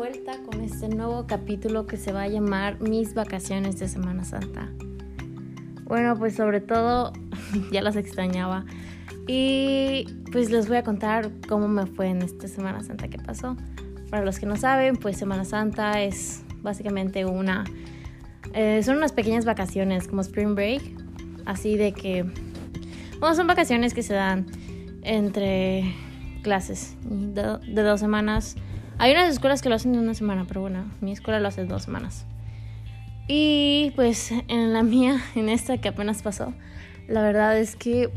vuelta con este nuevo capítulo que se va a llamar Mis vacaciones de Semana Santa. Bueno, pues sobre todo ya las extrañaba y pues les voy a contar cómo me fue en esta Semana Santa que pasó. Para los que no saben, pues Semana Santa es básicamente una... Eh, son unas pequeñas vacaciones como Spring Break, así de que... Bueno, son vacaciones que se dan entre clases de, de dos semanas hay unas escuelas que lo hacen en una semana, pero bueno, mi escuela lo hace dos semanas. Y pues en la mía, en esta que apenas pasó, la verdad es que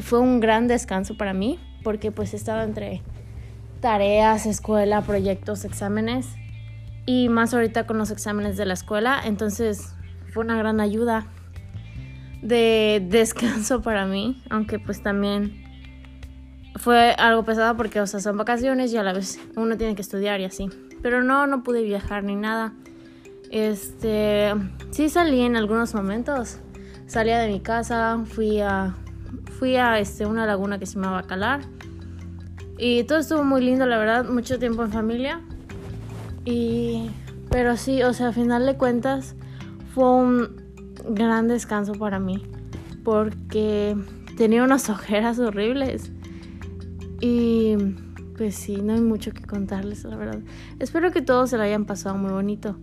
fue un gran descanso para mí, porque pues estaba entre tareas, escuela, proyectos, exámenes, y más ahorita con los exámenes de la escuela, entonces fue una gran ayuda de descanso para mí, aunque pues también fue algo pesado porque, o sea, son vacaciones y a la vez uno tiene que estudiar y así. Pero no, no pude viajar ni nada. Este, sí salí en algunos momentos. Salía de mi casa, fui a, fui a este, una laguna que se llama Calar. Y todo estuvo muy lindo, la verdad, mucho tiempo en familia. Y, pero sí, o sea, a final de cuentas, fue un gran descanso para mí. Porque tenía unas ojeras horribles. Y pues sí, no hay mucho que contarles, la verdad. Espero que todos se lo hayan pasado muy bonito.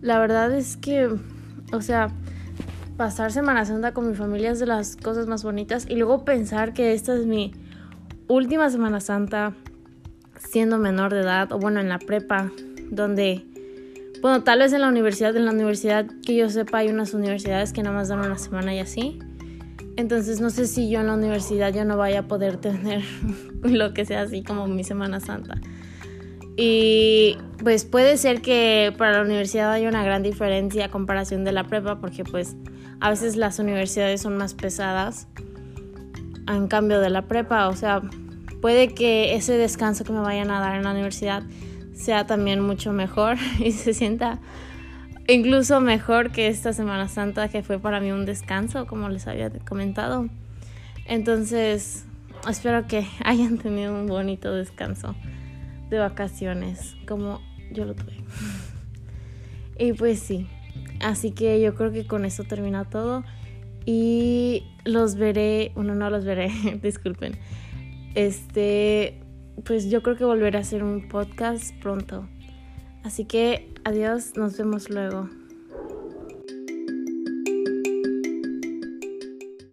La verdad es que, o sea, pasar Semana Santa con mi familia es de las cosas más bonitas. Y luego pensar que esta es mi última Semana Santa siendo menor de edad, o bueno, en la prepa, donde, bueno, tal vez en la universidad, en la universidad que yo sepa, hay unas universidades que nada más dan una semana y así. Entonces no sé si yo en la universidad ya no vaya a poder tener lo que sea así como mi Semana Santa. Y pues puede ser que para la universidad haya una gran diferencia a comparación de la prepa porque pues a veces las universidades son más pesadas en cambio de la prepa. O sea, puede que ese descanso que me vayan a dar en la universidad sea también mucho mejor y se sienta incluso mejor que esta Semana Santa que fue para mí un descanso, como les había comentado. Entonces, espero que hayan tenido un bonito descanso de vacaciones, como yo lo tuve. y pues sí, así que yo creo que con eso termina todo. Y los veré, bueno, no los veré, disculpen. Este, pues yo creo que volveré a hacer un podcast pronto. Así que adiós, nos vemos luego.